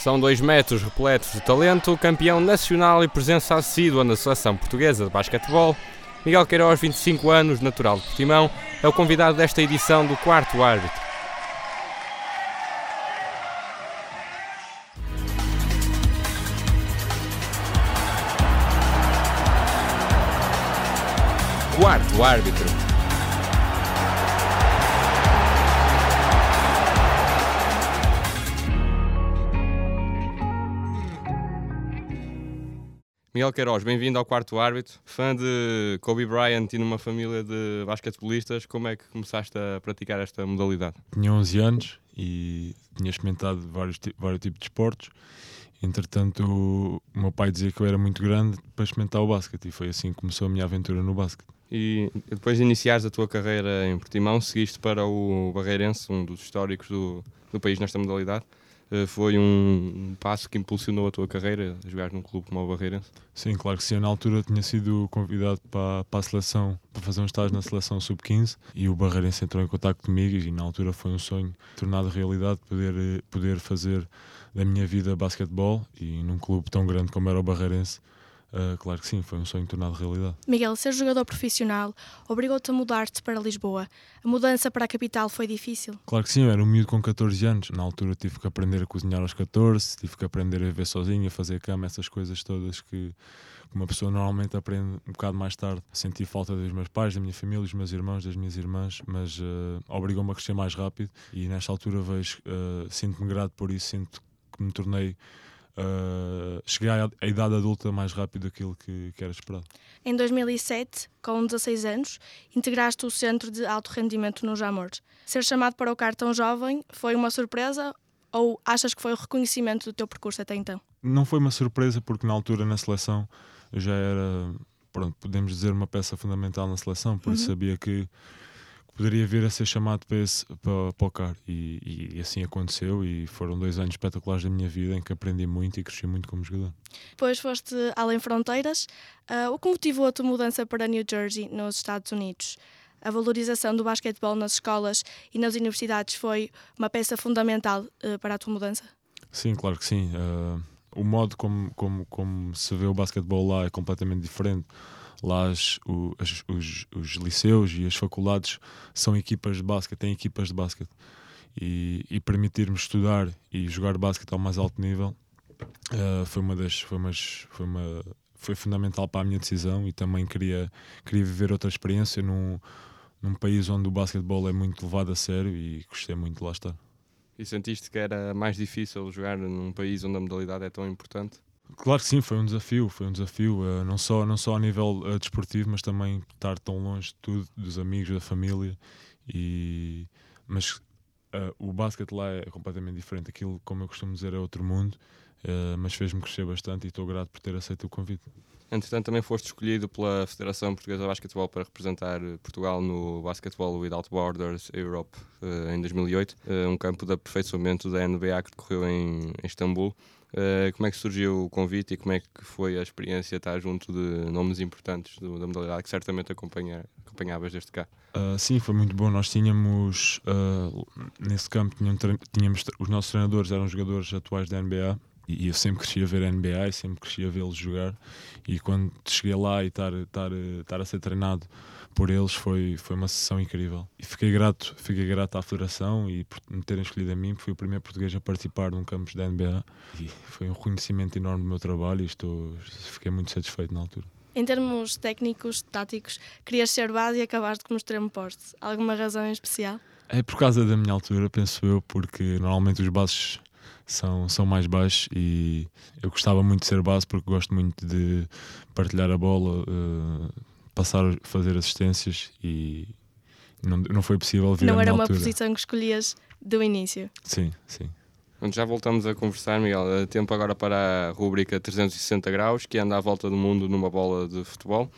São dois metros repletos de talento, campeão nacional e presença assídua na seleção portuguesa de basquetebol. Miguel Queiroz, 25 anos, natural de Portimão, é o convidado desta edição do quarto árbitro. Quarto árbitro. Miguel Queiroz, bem-vindo ao quarto árbitro. Fã de Kobe Bryant e numa família de basquetebolistas, como é que começaste a praticar esta modalidade? Tinha 11 anos e tinha experimentado vários, vários tipos de esportes. Entretanto, o meu pai dizia que eu era muito grande para experimentar o basquete e foi assim que começou a minha aventura no basquete. E depois de iniciares a tua carreira em Portimão, seguiste para o Barreirense, um dos históricos do, do país nesta modalidade. Eh, foi um passo que impulsionou a tua carreira, jogar num clube como o Barreirense? Sim, claro que sim. Na altura tinha sido convidado para, para a seleção, para fazer um estágio na seleção sub-15 e o Barreirense entrou em contato comigo e na altura foi um sonho tornado realidade poder, eh, poder fazer da minha vida basquetebol e num clube tão grande como era o Barreirense Uh, claro que sim, foi um sonho tornado realidade. Miguel, ser jogador profissional obrigou-te a mudar-te para Lisboa. A mudança para a capital foi difícil? Claro que sim, eu era um miúdo com 14 anos. Na altura tive que aprender a cozinhar aos 14, tive que aprender a viver sozinho, a fazer cama, essas coisas todas que uma pessoa normalmente aprende um bocado mais tarde. Senti falta dos meus pais, da minha família, dos meus irmãos, das minhas irmãs, mas uh, obrigou-me a crescer mais rápido e nesta altura vejo, uh, sinto-me grato por isso, sinto que me tornei Uh, cheguei à, à, idade adulta mais rápido daquilo que, que, era esperado. Em 2007, com 16 anos, integraste o Centro de Alto Rendimento no Jamor. Ser chamado para o CAR tão jovem foi uma surpresa ou achas que foi o reconhecimento do teu percurso até então? Não foi uma surpresa porque na altura na seleção eu já era, pronto, podemos dizer, uma peça fundamental na seleção, por uhum. sabia que poderia vir a ser chamado para, esse, para, para o CAR e, e, assim aconteceu e foram dois anos espetaculares da minha vida em que aprendi muito e cresci muito como jogador. Depois foste além fronteiras. Uh, o que motivou a tua mudança para New Jersey, nos Estados Unidos? A valorização do basquetebol nas escolas e nas universidades foi uma peça fundamental uh, para a tua mudança? Sim, claro que sim. Uh, o modo como, como, como se vê o basquetebol lá é completamente diferente Lá as, o, as, os, os, liceus e as faculdades são equipas de basquete, têm equipas de basquete. E, e permitir-me estudar e jogar basquete ao mais alto nível uh, foi uma das foi, foi, uma, foi fundamental para a minha decisão e também queria, queria viver outra experiência num, num país onde o basquetebol é muito levado a sério e gostei muito de lá estar. E sentiste que era mais difícil jogar num país onde a modalidade é tão importante? Claro que sim, foi um desafio, foi um desafio, uh, não, só, não só a nível uh, desportivo, mas também estar tão longe de tudo, dos amigos, da família. E, mas uh, o basquete lá é completamente diferente. Aquilo, como eu costumo dizer, é outro mundo, mas fez-me crescer bastante e estou grato por ter aceito o convite. Entretanto, também foste escolhido pela Federação Portuguesa de Basquetebol para representar Portugal no Basketball Without Borders Europe em 2008, um campo de aperfeiçoamento da NBA que decorreu em, em Istambul. Uh, como é que surgiu o convite e como é que foi a experiência estar junto de nomes importantes do, da modalidade que certamente acompanha, acompanhavas desde cá? Uh, sim, foi muito bom. Nós tínhamos, uh, nesse campo, tínhamos, os nossos treinadores eram jogadores atuais da NBA e eu sempre cresci a ver a NBA e sempre cresci a vê-los jogar. E quando cheguei lá e estar, estar, estar a ser treinado por eles foi, foi uma sessão incrível. E fiquei grato, fiquei grato à Federação e por me terem escolhido a mim, fui o primeiro português a participar num campus da NBA. E foi um reconhecimento enorme do meu trabalho e estou, fiquei muito satisfeito na altura. Em termos técnicos, táticos, querias ser base e acabaste como extremo poste. Alguma razão em especial? É por causa da minha altura, penso eu, porque normalmente os bases são, são mais baixos e eu gostava muito de ser base porque gosto muito de partilhar a bola, uh, passar a fazer assistências e não, não foi possível vir Não era uma altura. posição que escolhias do início. Sim, sim. Já voltamos a conversar, Miguel. Tempo agora para a rúbrica 360 graus, que anda à volta do mundo numa bola de futebol.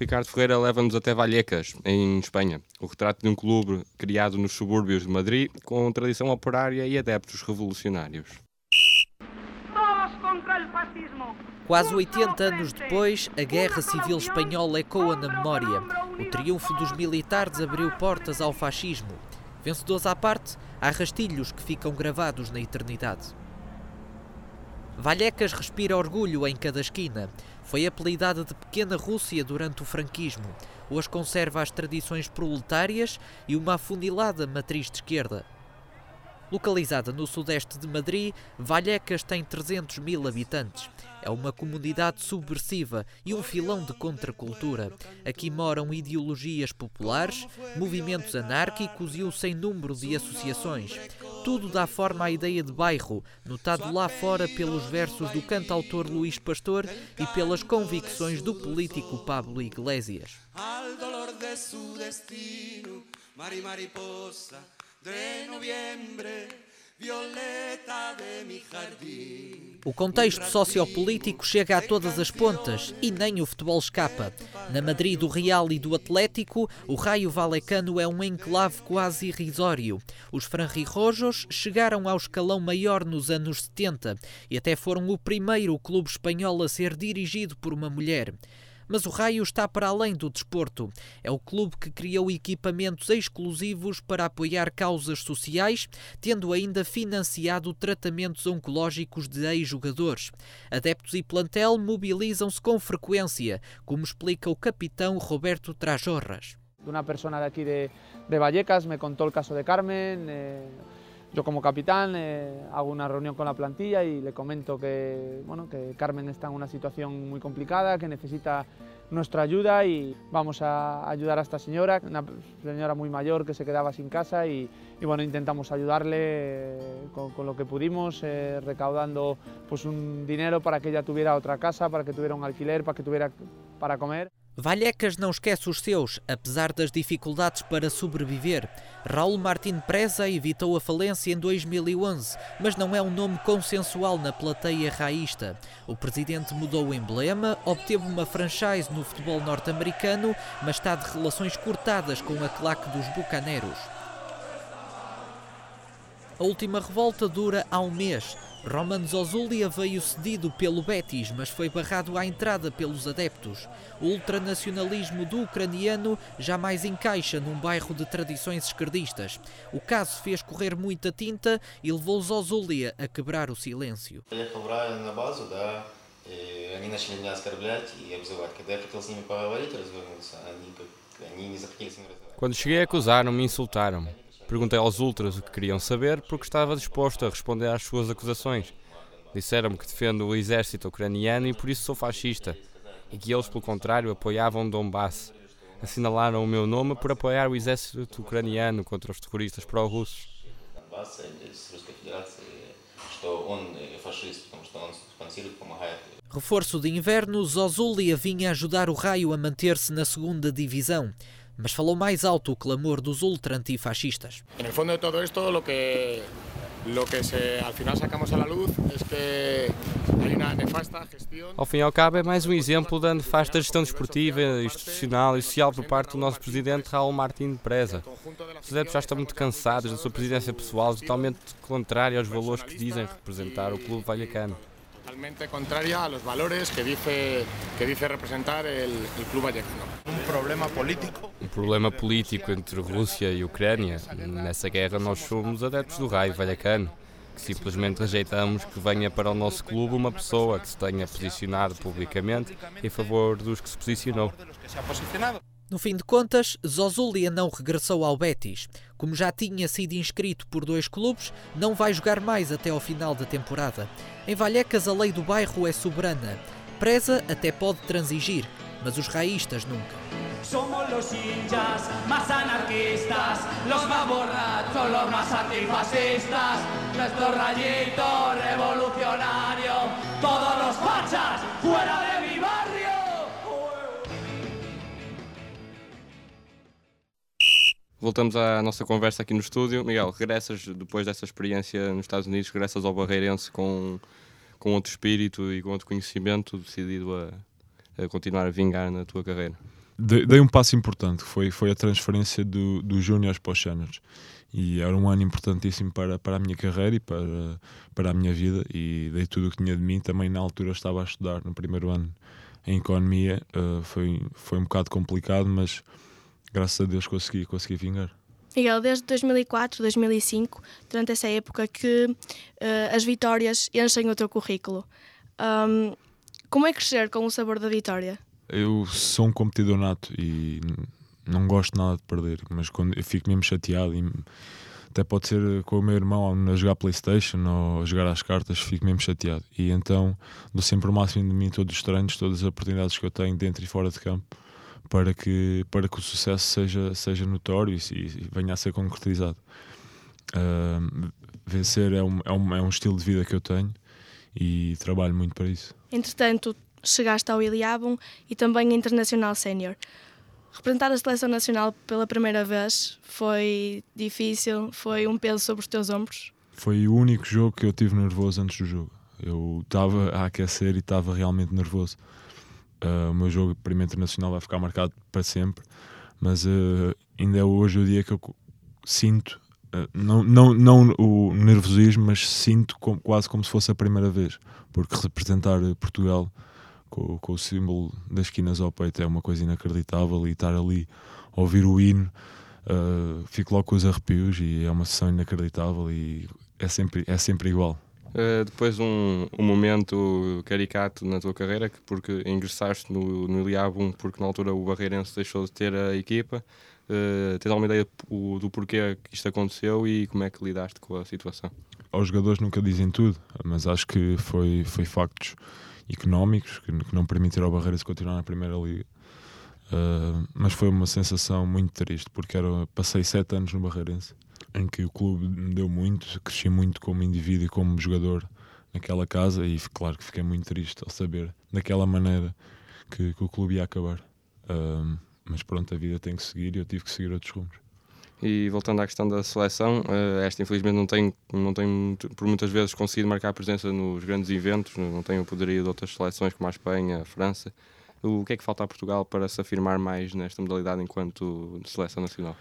Ricardo Ferreira leva-nos até Vallecas, em Espanha. O retrato de um clube criado nos subúrbios de Madrid, com tradição operária e adeptos revolucionários. Quase 80 anos depois, a Guerra Civil Espanhola ecoa na memória. O triunfo dos militares abriu portas ao fascismo. Vencedores à parte, há rastilhos que ficam gravados na eternidade. Vallecas respira orgulho em cada esquina. Foi apelidada de Pequena Rússia durante o franquismo. Hoje conserva as tradições proletárias e uma afunilada matriz de esquerda. Localizada no sudeste de Madrid, Vallecas tem 300 mil habitantes. É uma comunidade subversiva e um filão de contracultura. Aqui moram ideologias populares, movimentos anárquicos e um sem número de associações. Tudo dá forma à ideia de bairro, notado lá fora pelos versos do cantautor Luís Pastor e pelas convicções do político Pablo Iglesias. O contexto sociopolítico chega a todas as pontas e nem o futebol escapa. Na Madrid do Real e do Atlético, o Raio Valecano é um enclave quase irrisório. Os franjirrojos chegaram ao escalão maior nos anos 70 e até foram o primeiro clube espanhol a ser dirigido por uma mulher. Mas o Raio está para além do desporto. É o clube que criou equipamentos exclusivos para apoiar causas sociais, tendo ainda financiado tratamentos oncológicos de ex-jogadores. Adeptos e plantel mobilizam-se com frequência, como explica o capitão Roberto Trajorras. Uma pessoa daqui de, de Vallecas me contou o caso de Carmen. Eh... Yo como capitán eh, hago una reunión con la plantilla y le comento que, bueno, que Carmen está en una situación muy complicada, que necesita nuestra ayuda y vamos a ayudar a esta señora, una señora muy mayor que se quedaba sin casa y, bueno, intentamos ayudarle eh, con, con, lo que pudimos, eh, recaudando pues un dinero para que ella tuviera otra casa, para que tuviera un alquiler, para que tuviera para comer. Vallecas não esquece os seus, apesar das dificuldades para sobreviver. Raul Martin Preza evitou a falência em 2011, mas não é um nome consensual na plateia raísta. O presidente mudou o emblema, obteve uma franchise no futebol norte-americano, mas está de relações cortadas com a claque dos bucaneros. A última revolta dura há um mês. Roman Zozulia veio cedido pelo Betis, mas foi barrado à entrada pelos adeptos. O ultranacionalismo do ucraniano jamais encaixa num bairro de tradições esquerdistas. O caso fez correr muita tinta e levou Zozulia a quebrar o silêncio. Quando cheguei, acusaram-me e insultaram-me. Perguntei aos ultras o que queriam saber porque estava disposto a responder às suas acusações. Disseram-me que defendo o exército ucraniano e por isso sou fascista, e que eles, pelo contrário, apoiavam Donbass. Assinalaram o meu nome por apoiar o exército ucraniano contra os terroristas pró-russos. Reforço de inverno, Zozulia vinha ajudar o Raio a manter-se na segunda divisão mas falou mais alto o clamor dos ultra-antifascistas. No fundo de todo isto, lo que lo que se, al final sacamos a la luz es que hay una nefasta gestión. Ao fim e ao cabo, é mais um exemplo da nefasta gestão desportiva, institucional e social por parte do nosso presidente Raul Martín Preza. Os adeptos já estão muito cansados da sua presidência pessoal, totalmente contrária aos valores que dizem representar o clube vallecano. Totalmente contrária aos valores que dice, que dice representar o clube vallecano problema político? Um problema político entre Rússia e Ucrânia. Nessa guerra nós somos adeptos do raio vallecano, que simplesmente rejeitamos que venha para o nosso clube uma pessoa que se tenha posicionado publicamente em favor dos que se posicionou. No fim de contas, Zozulia não regressou ao Betis. Como já tinha sido inscrito por dois clubes, não vai jogar mais até ao final da temporada. Em Vallecas, a lei do bairro é soberana. Preza até pode transigir, mas os raístas nunca. Somos los hinchas más anarquistas, los más borrachos, los más antifascistas, nuestro rayito revolucionario, todos los fachas fuera de mi barrio. Voltamos à nossa conversa aqui no estúdio. Miguel, regressas depois dessa experiência nos Estados Unidos, regressas ao Barreirense com, com outro espírito e com outro conhecimento, decidido a a continuar a vingar na tua carreira? Dei, dei um passo importante, foi, foi a transferência do, do Júnior para os. E era um ano importantíssimo para, para a minha carreira e para, para a minha vida. E dei tudo o que tinha de mim. Também na altura estava a estudar no primeiro ano em Economia. Uh, foi, foi um bocado complicado, mas graças a Deus consegui, consegui vingar. Miguel, desde 2004, 2005, durante essa época que uh, as vitórias enchem o teu currículo. Um, como é crescer com o sabor da vitória? Eu sou um competidor nato e não gosto nada de perder, mas quando eu fico mesmo chateado e até pode ser com o meu irmão a jogar Playstation ou a jogar às cartas, fico mesmo chateado. E então dou sempre o máximo de mim todos os treinos, todas as oportunidades que eu tenho dentro e fora de campo para que, para que o sucesso seja, seja notório e, e venha a ser concretizado. Uh, vencer é um, é, um, é um estilo de vida que eu tenho e trabalho muito para isso. Entretanto, chegaste ao Iliabum e também Internacional Sénior. Representar a seleção nacional pela primeira vez foi difícil? Foi um peso sobre os teus ombros? Foi o único jogo que eu tive nervoso antes do jogo. Eu estava a aquecer e estava realmente nervoso. Uh, o meu jogo primeiro internacional vai ficar marcado para sempre, mas uh, ainda é hoje o dia que eu sinto, não, não, não o nervosismo, mas sinto como, quase como se fosse a primeira vez, porque representar Portugal com, com, o símbolo das esquinas ao peito é uma coisa inacreditável e estar ali a ouvir o hino uh, fico logo com os arrepios e é uma sessão inacreditável e é sempre, é sempre igual. Uh, depois um, um momento caricato na tua carreira, que porque ingressaste no, no Iliabum porque na altura o Barreirense deixou de ter a equipa. Uh, tens alguma ideia do, do porquê que isto aconteceu e como é que lidaste com a situação? Aos jogadores nunca dizem tudo, mas acho que foi, foi factos económicos que, que não permitiram ao Barreiras continuar na Primeira Liga. Uh, mas foi uma sensação muito triste, porque era, passei sete anos no Barreirense, em que o clube me deu muito, cresci muito como indivíduo e como jogador naquela casa, e claro que fiquei muito triste ao saber daquela maneira que, que o clube ia acabar. Uh, mas pronto, a vida tem que seguir e eu tive que seguir outros rumos. E voltando à questão da seleção, uh, esta infelizmente não tem, não tem por muitas vezes conseguido marcar presença nos grandes eventos, não tem o poderio de outras seleções como a Espanha, a França. O que é que falta a Portugal para se afirmar mais nesta modalidade enquanto seleção nacional?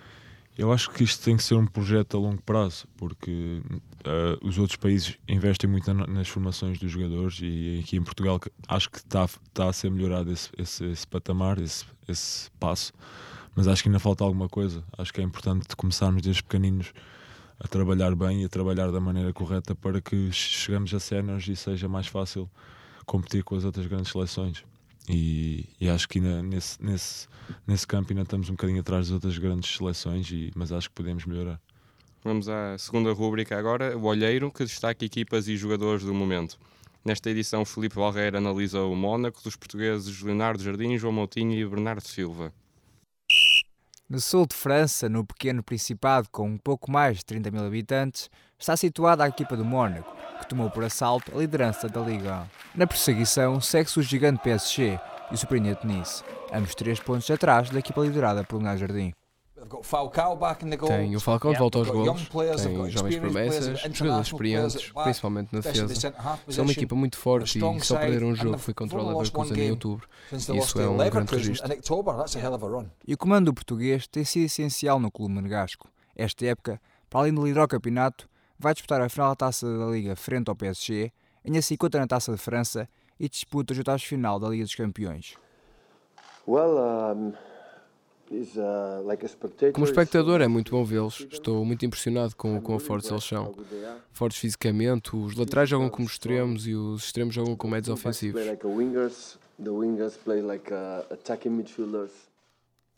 Eu acho que isto tem que ser um projeto a longo prazo, porque uh, os outros países investem muito nas formações dos jogadores e aqui em Portugal acho que está, está a ser melhorado esse, esse, esse patamar, esse, esse passo mas acho que ainda falta alguma coisa. Acho que é importante começarmos desde pequeninos a trabalhar bem e a trabalhar da maneira correta para que chegamos a séniores e seja mais fácil competir com as outras grandes seleções. E, e acho que ainda nesse, nesse, nesse campo ainda estamos um bocadinho atrás das outras grandes seleções, e, mas acho que podemos melhorar. Vamos à segunda rúbrica agora, o Olheiro, que destaca equipas e jogadores do momento. Nesta edição, Felipe Valreira analisa o Mónaco dos portugueses Leonardo Jardim, João Moutinho e Bernardo Silva. No sul de França, no pequeno Principado com um pouco mais de 30 mil habitantes, está situada a equipa do Mónaco, que tomou por assalto a liderança da Liga. Na perseguição, segue-se o gigante PSG e o surpreendente Nice, ambos três pontos atrás da equipa liderada por Leonardo Jardim. Tem o Falcão de volta aos gols, tem jovens promessas, jogadores experientes, principalmente na defesa. São uma equipa muito forte e que só perderam um jogo foi contra o Leverkusen em outubro. Isso é um grande registro. E o comando português tem sido essencial no clube monegasco. Esta época, para além de liderar o campeonato, vai disputar a final da Taça da Liga frente ao PSG, ganha 50 na Taça de França e disputa os oitavos final da Liga dos Campeões. Well, um... Uh, Como espectador é muito bom vê-los. Estou muito impressionado com o quão fortes eles são. Fortes fisicamente, os laterais jogam como extremos e os extremos jogam como médios ofensivos.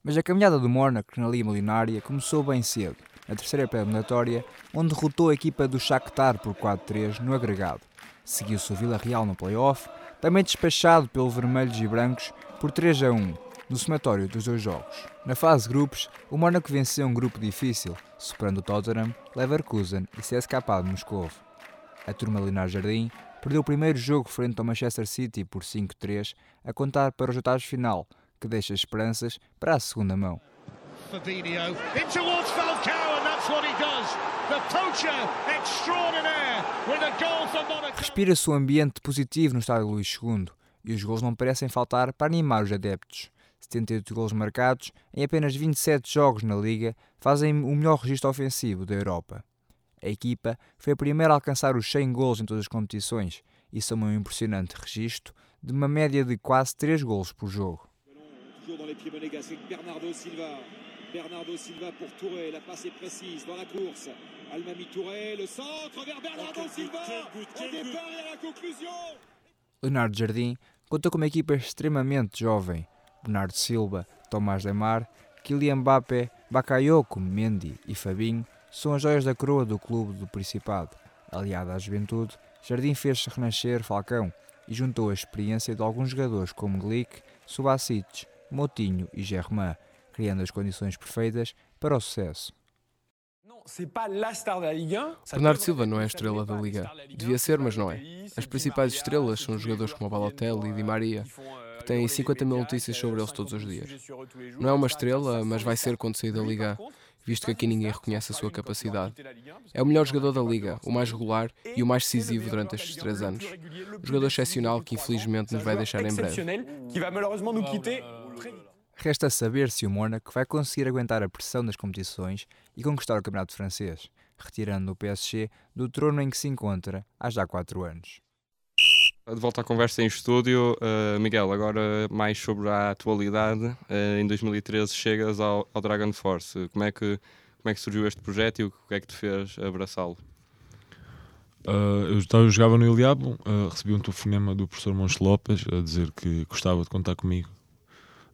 Mas a caminhada do Mónaco na Liga Milionária começou bem cedo, na terceira pré-eliminatória, onde derrotou a equipa do Shakhtar por 4-3 no agregado. Seguiu-se o Vila Real no play-off, também despachado pelo Vermelhos e Brancos por 3 a 1, no somatório dos dois jogos. Na fase de grupos, o Mónaco venceu um grupo difícil, superando o Tottenham, Leverkusen e CSKA de Moscou. A turma Linar Jardim perdeu o primeiro jogo frente ao Manchester City por 5-3, a contar para os oitavos final, que deixa esperanças para a segunda mão. Fabinho in towards Falcao and that's what he does. The poacher extraordinaire with a goal for Monaco. Respira-se um ambiente positivo no estádio Luís II e os gols não parecem faltar para animar os adeptos. 78 gols marcados em apenas 27 jogos na Liga fazem o melhor registro ofensivo da Europa. A equipa foi a primeira a alcançar os 100 gols em todas as competições e soma um impressionante registro de uma média de quase 3 gols por jogo. Bernardo Silva pour Touré, la passe est précise dans la course. Almami Touré, le centre vers Bernardo oh, Silva, au départ et à la conclusion. Leonardo Jardim conta com uma equipa extremamente jovem. Bernardo Silva, Tomás Demar, Kylian Mbappé, Bakayoko, Mendy e Fabinho são as joias da coroa do clube do Principado. Aliado à juventude, Jardim fez renascer Falcão e juntou a experiência de alguns jogadores como Glick, Subasic, Motinho e Germain, criando as condições perfeitas para o sucesso. Bernardo Silva não é a estrela da Liga. Devia ser, mas não é. As principais estrelas são jogadores como Balotelli e Di Maria, que têm 50 mil notícias sobre eles todos os dias. Não é uma estrela, mas vai ser quando sair da Liga, visto que aqui ninguém reconhece a sua capacidade. É o melhor jogador da Liga, o mais regular e o mais decisivo durante estes três anos. Um jogador excepcional que infelizmente nos vai deixar em breve. Resta saber se o Mónaco vai conseguir aguentar a pressão das competições e conquistar o Campeonato Francês, retirando o PSG do trono em que se encontra há já quatro anos. De volta à conversa em estúdio, uh, Miguel, agora mais sobre a atualidade. Uh, em 2013 chegas ao, ao, Dragon Force. Como é, que, como é que surgiu este projeto e o que é que te fez abraçá-lo? Uh, eu, eu jogava no Iliabo, recebi um telefonema do professor Montes Lopes a dizer que gostava de contar comigo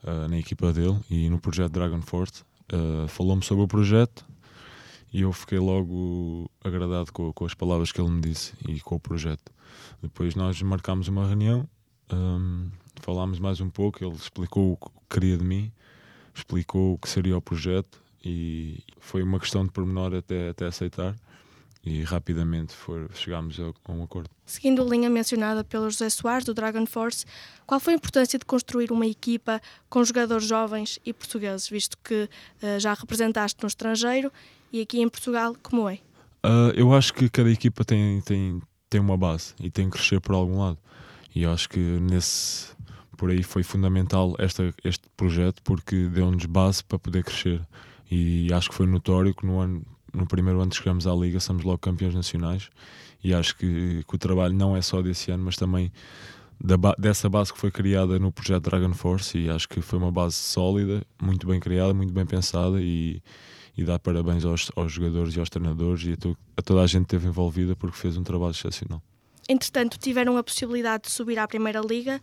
uh, na equipa dele e no projeto Dragon Force. Uh, Falou-me sobre o projeto e eu fiquei logo agradado com, com, as palavras que ele me disse e com o projeto. Depois nós marcámos uma reunião, um, falámos mais um pouco, ele explicou o que queria de mim, explicou o que seria o projeto e foi uma questão de pormenor até, até aceitar e rapidamente for, chegámos a, a, um acordo. Seguindo a linha mencionada pelo José Soares, do Dragon Force, qual foi a importância de construir uma equipa com jogadores jovens e portugueses, visto que uh, já representaste no estrangeiro e aqui em Portugal, como é? Uh, eu acho que cada equipa tem, tem, tem uma base e tem que crescer por algum lado. E eu acho que nesse por aí foi fundamental esta, este projeto porque deu-nos base para poder crescer. E acho que foi notório que no ano no primeiro ano que chegamos à Liga, somos logo campeões nacionais e acho que, que o trabalho não é só desse ano, mas também da, dessa base que foi criada no projeto Dragon Force e acho que foi uma base sólida, muito bem criada, muito bem pensada e, e dá parabéns aos, aos jogadores e aos treinadores e a, to, a toda a gente que esteve envolvida porque fez um trabalho excepcional. Entretanto, tiveram a possibilidade de subir à Primeira Liga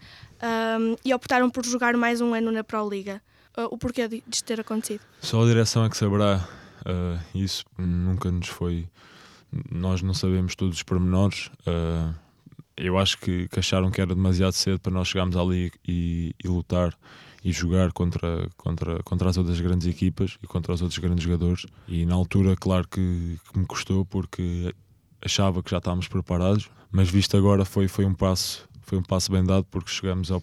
um, e optaram por jogar mais um ano na Pro Liga. Uh, o porquê disto ter acontecido? Só a direção é que saberá Uh, isso nunca nos foi. Nós não sabemos todos os pormenores. Uh, eu acho que, que, acharam que era demasiado cedo para nós chegarmos ali e, e, lutar e jogar contra, contra, contra as outras grandes equipas e contra os outros grandes jogadores. E na altura, claro que, que me custou porque achava que já estávamos preparados, mas visto agora foi, foi um passo foi um passo bem dado porque chegamos ao,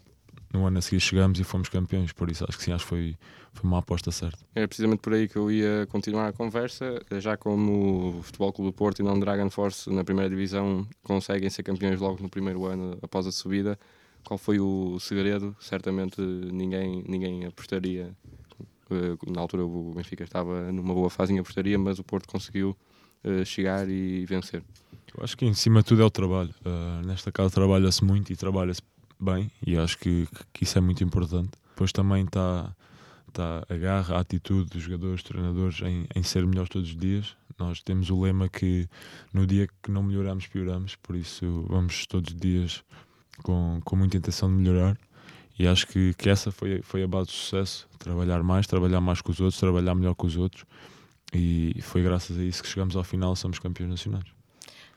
no ano a seguir chegamos e fomos campeões, por isso acho que sim, acho que foi, foi uma aposta certa. É precisamente por aí que eu ia continuar a conversa, já como o Futebol Clube do Porto e não Dragon Force na primeira divisão conseguem ser campeões logo no primeiro ano após a subida, qual foi o segredo? Certamente ninguém, ninguém apostaria, eh, na altura o Benfica estava numa boa fase em apostaria, mas o Porto conseguiu eh, chegar e vencer. Eu acho que em cima de tudo é o trabalho. Uh, nesta casa trabalha-se muito e trabalha-se bem e acho que, que isso é muito importante. Depois também está tá a garra, a atitude dos jogadores, treinadores em, em ser melhores todos os dias. Nós temos o lema que no dia que não melhoramos, pioramos, por isso vamos todos os dias com, com muita intenção de melhorar. E acho que, que essa foi, foi a base do sucesso: trabalhar mais, trabalhar mais com os outros, trabalhar melhor com os outros. E foi graças a isso que chegamos ao final, somos campeões nacionais.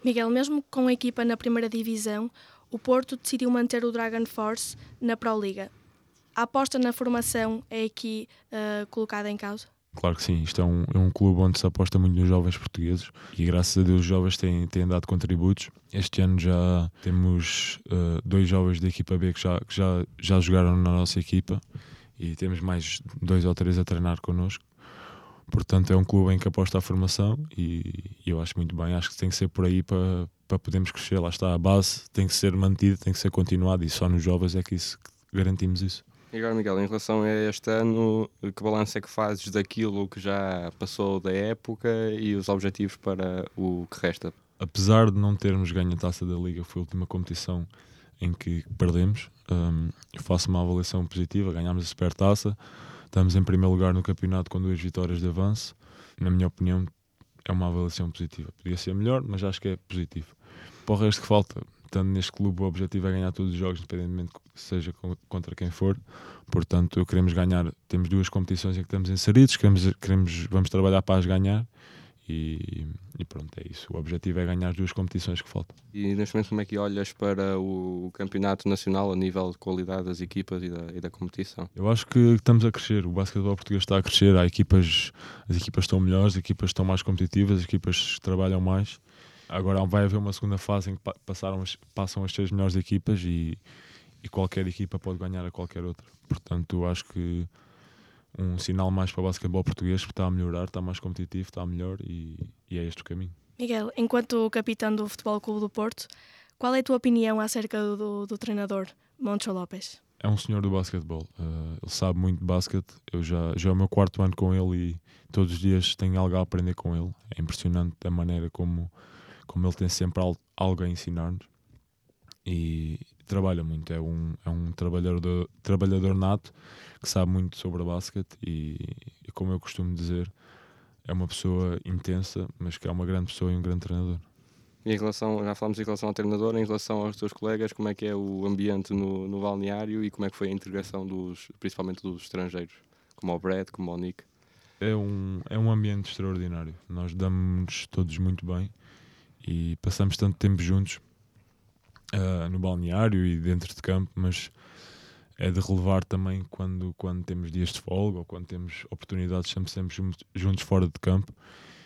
Miguel, mesmo com a equipa na primeira divisão, o Porto decidiu manter o Dragon Force na Pro Liga. A aposta na formação é aqui uh, colocada em causa? Claro que sim, isto é um, é um clube onde se aposta muito nos jovens portugueses e graças a Deus os jovens têm, têm dado contributos. Este ano já temos uh, dois jovens da equipa B que, já, que já, já jogaram na nossa equipa e temos mais dois ou três a treinar connosco. Portanto, é um clube em que aposta a formação e, e eu acho muito bem. Acho que tem que ser por aí para, para podermos crescer. Lá está, a base tem que ser mantida, tem que ser continuada e só nos jovens é que, isso, garantimos isso. E agora, Miguel, em relação a este ano, que balanço é que fazes daquilo que já passou da época e os objetivos para o que resta? Apesar de não termos ganho a taça da Liga, foi a última competição em que perdemos. Um, eu faço uma avaliação positiva, ganhámos a supertaça, estamos em primeiro lugar no campeonato com duas vitórias de avanço. Na minha opinião, é uma avaliação positiva. Podia ser melhor, mas acho que é positivo. Para o resto que falta, estando neste clube, o objetivo é ganhar todos os jogos, independentemente seja contra quem for. Portanto, queremos ganhar. Temos duas competições em que estamos inseridos, queremos, queremos, vamos trabalhar para as ganhar. E, e, pronto, é isso. O objetivo é ganhar as duas competições que faltam. E neste momento, como é que olhas para o campeonato nacional a nível de qualidade das equipas e da, e da competição? Eu acho que estamos a crescer. O basquetebol português está a crescer. Há equipas, as equipas estão melhores, as equipas estão mais competitivas, as equipas trabalham mais. Agora vai haver uma segunda fase em que passaram, passam as três melhores equipas e, e qualquer equipa pode ganhar a qualquer outra. Portanto, acho que um sinal mais para o basquetebol português que está a melhorar, está mais competitivo, está melhor e, e é este o caminho. Miguel, enquanto capitão do Futebol Clube do Porto, qual é a tua opinião acerca do, do treinador Moncho Lopes? É um senhor do basquetebol, uh, ele sabe muito de basquete. Eu já, já é o meu quarto ano com ele e todos os dias tenho algo a aprender com ele. É impressionante a maneira como, como ele tem sempre algo a ensinar-nos e trabalha muito. É um, é um trabalhador, trabalhador nato que sabe muito sobre basquete e, e, como eu costumo dizer, é uma pessoa intensa, mas que é uma grande pessoa e um grande treinador. E em relação, já falamos em relação ao treinador, em relação aos teus colegas, como é que é o ambiente no, no balneário e como é que foi a integração dos, principalmente dos estrangeiros, como o Brad, como o Nick? É um, é um ambiente extraordinário. Nós damos todos muito bem e passamos tanto tempo juntos uh, no balneário e dentro de campo, mas é de relevar também quando, quando temos dias de folga ou quando temos oportunidades, sempre sempre juntos fora de campo.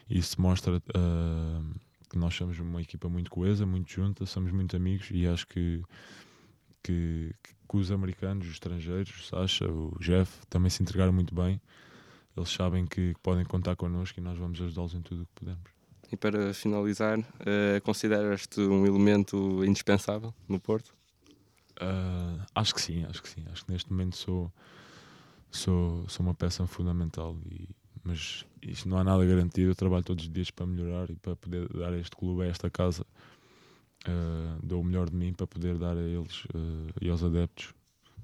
Isso mostra uh, que nós somos uma equipa muito coesa, muito junta, somos muito amigos e acho que, que, que os americanos, os estrangeiros, o Sasha, o Jeff, também se entregaram muito bem. Eles sabem que podem contar connosco e nós vamos ajudá-los em tudo o que pudermos. E para finalizar, uh, consideras-te um elemento indispensável no Porto? Uh, acho que sim, acho que sim. Acho que neste momento sou, sou, sou uma peça fundamental. E, mas isto não há nada garantido. Eu trabalho todos os dias para melhorar e para poder dar a este clube, a esta casa, uh, dou o melhor de mim para poder dar a eles uh, e aos adeptos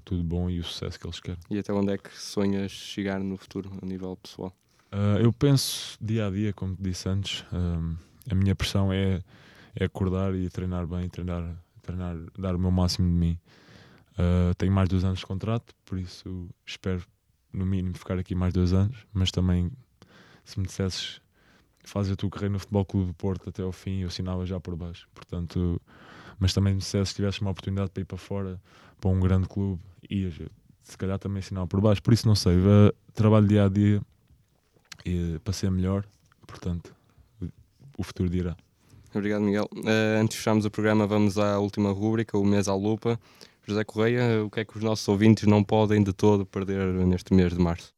tudo bom e o sucesso que eles querem. E até onde é que sonhas chegar no futuro, a nível pessoal? Uh, eu penso dia a dia, como disse antes, um, a minha pressão é, é acordar e treinar bem, treinar, treinar, dar o meu máximo de mim. Uh, tenho mais dois anos de contrato, por isso espero no mínimo ficar aqui mais dois anos, mas também se me dissesses faz a tua carreira no Futebol Clube do Porto até ao fim, eu assinava já por baixo. Portanto, mas também me dissesse se tivesse uma oportunidade para ir para fora, para um grande clube, ias se calhar também assinava por baixo. Por isso não sei, uh, trabalho dia a dia e, para ser melhor. Portanto, o futuro dirá. Obrigado, Miguel. Uh, antes de fecharmos o programa, vamos à última rúbrica, o mês à lupa. José Correia, o que é que os nossos ouvintes não podem de todo perder neste mês de março?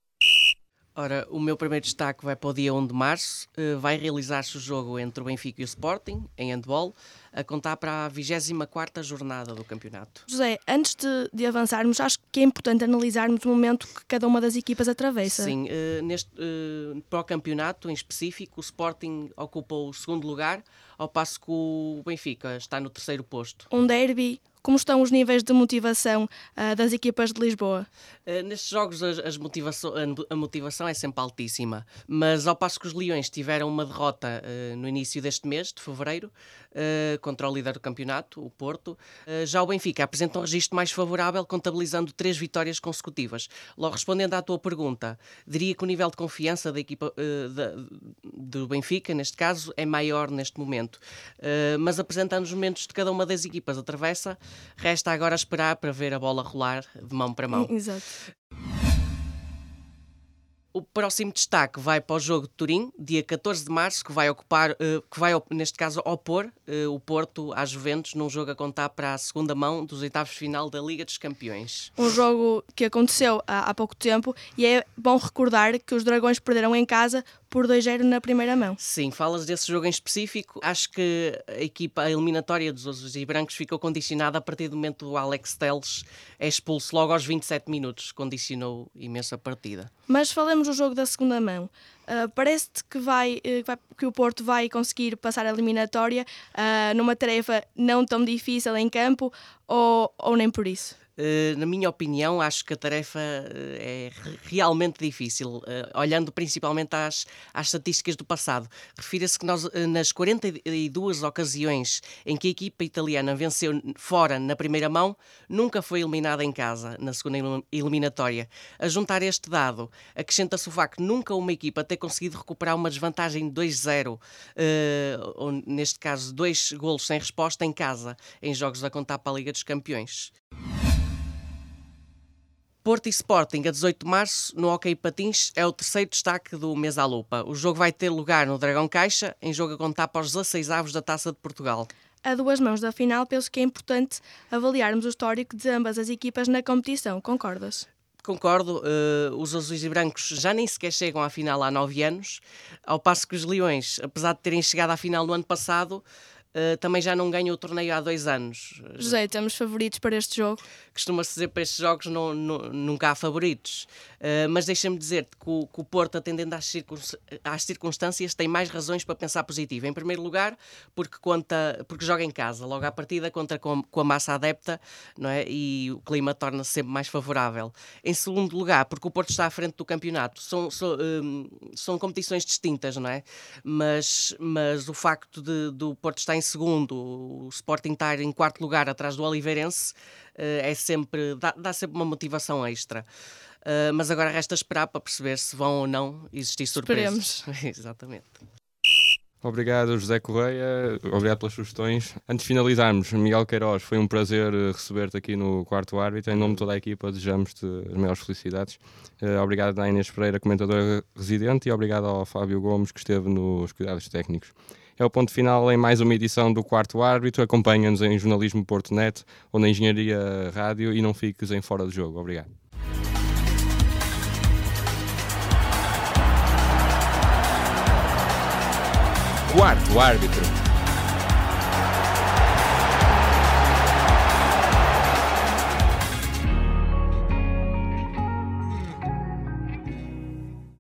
Ora, o meu primeiro destaque vai para o dia 1 de março. Uh, vai realizar-se o jogo entre o Benfica e o Sporting, em handball a contar para a 24 jornada do campeonato. José, antes de, de, avançarmos, acho que é importante analisarmos o momento que cada uma das equipas atravessa. Sim, uh, neste, uh, para o campeonato em específico, o Sporting ocupa o segundo lugar, ao passo que o Benfica está no terceiro posto. Um derby como estão os níveis de motivação uh, das equipas de Lisboa? Uh, nestes jogos as, as motivação, a motivação é sempre altíssima, mas ao passo que os Leões tiveram uma derrota uh, no início deste mês, de fevereiro, contra o líder do campeonato, o Porto, já o Benfica apresenta um registro mais favorável, contabilizando três vitórias consecutivas. Logo respondendo à tua pergunta, diria que o nível de confiança da equipa do Benfica, neste caso, é maior neste momento, mas apresentando os momentos de cada uma das equipas atravessa, Resta agora esperar para ver a bola rolar de mão para mão. Exato. O próximo destaque vai para o jogo de Turim, dia 14 de março, que vai ocupar, uh, que vai, neste caso, opor uh, o Porto à Juventus num jogo a contar para a segunda mão dos oitavos de final da Liga dos Campeões. Um jogo que aconteceu há pouco tempo e é bom recordar que os Dragões perderam em casa por 2-0 na primeira mão. Sim, falas desse jogo em específico. Acho que a equipa a eliminatória dos Azuis e Brancos ficou condicionada a partir do momento do Alex Teles é expulso logo aos 27 minutos. Condicionou imensa partida. Mas falemos do jogo da segunda mão. Uh, Parece-te que, vai, uh, que o Porto vai conseguir passar a eliminatória uh, numa tarefa não tão difícil em campo ou, ou nem por isso? Uh, na minha opinião, acho que a tarefa uh, é realmente difícil, uh, olhando principalmente às, às estatísticas do passado. Refira-se que nós, nas 42 ocasiões em que a equipa italiana venceu fora na primeira mão, nunca foi eliminada em casa na segunda eliminatória. A juntar este dado, acrescenta-se o facto de nunca uma equipa ter conseguido recuperar uma desvantagem de 2-0, ou neste caso, dois golos sem resposta em casa, em jogos a contar para a Liga dos Campeões. Porto e Sporting, a 18 de março, no Hockey Patins, é o terceiro destaque do mês à lupa. O jogo vai ter lugar no Dragão Caixa, em jogo a contar para os 16 avos da Taça de Portugal. A duas mãos da final, penso que é importante avaliarmos o histórico de ambas as equipas na competição, concordas? Concordo, uh, os azuis e brancos já nem sequer chegam à final há nove anos, ao passo que os leões, apesar de terem chegado à final no ano passado, uh, também já não ganham o torneio há dois anos. José, temos favoritos para este jogo? Costuma-se dizer para estes jogos não, não, nunca há favoritos. Uh, mas deixa-me dizer-te que, que, o Porto, atendendo às, às, circunstâncias, tem mais razões para pensar positivo. Em primeiro lugar, porque, conta, porque joga em casa, logo à partida conta com, com a massa adepta não é? e o clima torna-se sempre mais favorável. Em segundo lugar, porque o Porto está à frente do campeonato. São, são, um, são competições distintas, não é? Mas, mas o facto de, do Porto estar em segundo, o Sporting estar em quarto lugar atrás do Oliveirense, uh, é sempre, dá, dá sempre uma motivação extra. Uh, mas agora resta esperar para perceber se vão ou não existir surpresas. Esperemos. Exatamente. Obrigado, José Correia. Obrigado pelas sugestões. Antes de finalizarmos, Miguel Queiroz, foi um prazer eh, receber-te aqui no quarto árbitro. Em nome de toda a equipa, desejamos-te as maiores felicidades. Obrigado à Inês Pereira, comentadora residente, e obrigado ao Fábio Gomes, que esteve nos cuidados técnicos. É o ponto final em mais uma edição do Quarto Árbitro. Acompanha-nos em jornalismo.net ou na Engenharia Rádio e não fiques em fora do jogo. Obrigado. Quarto Árbitro.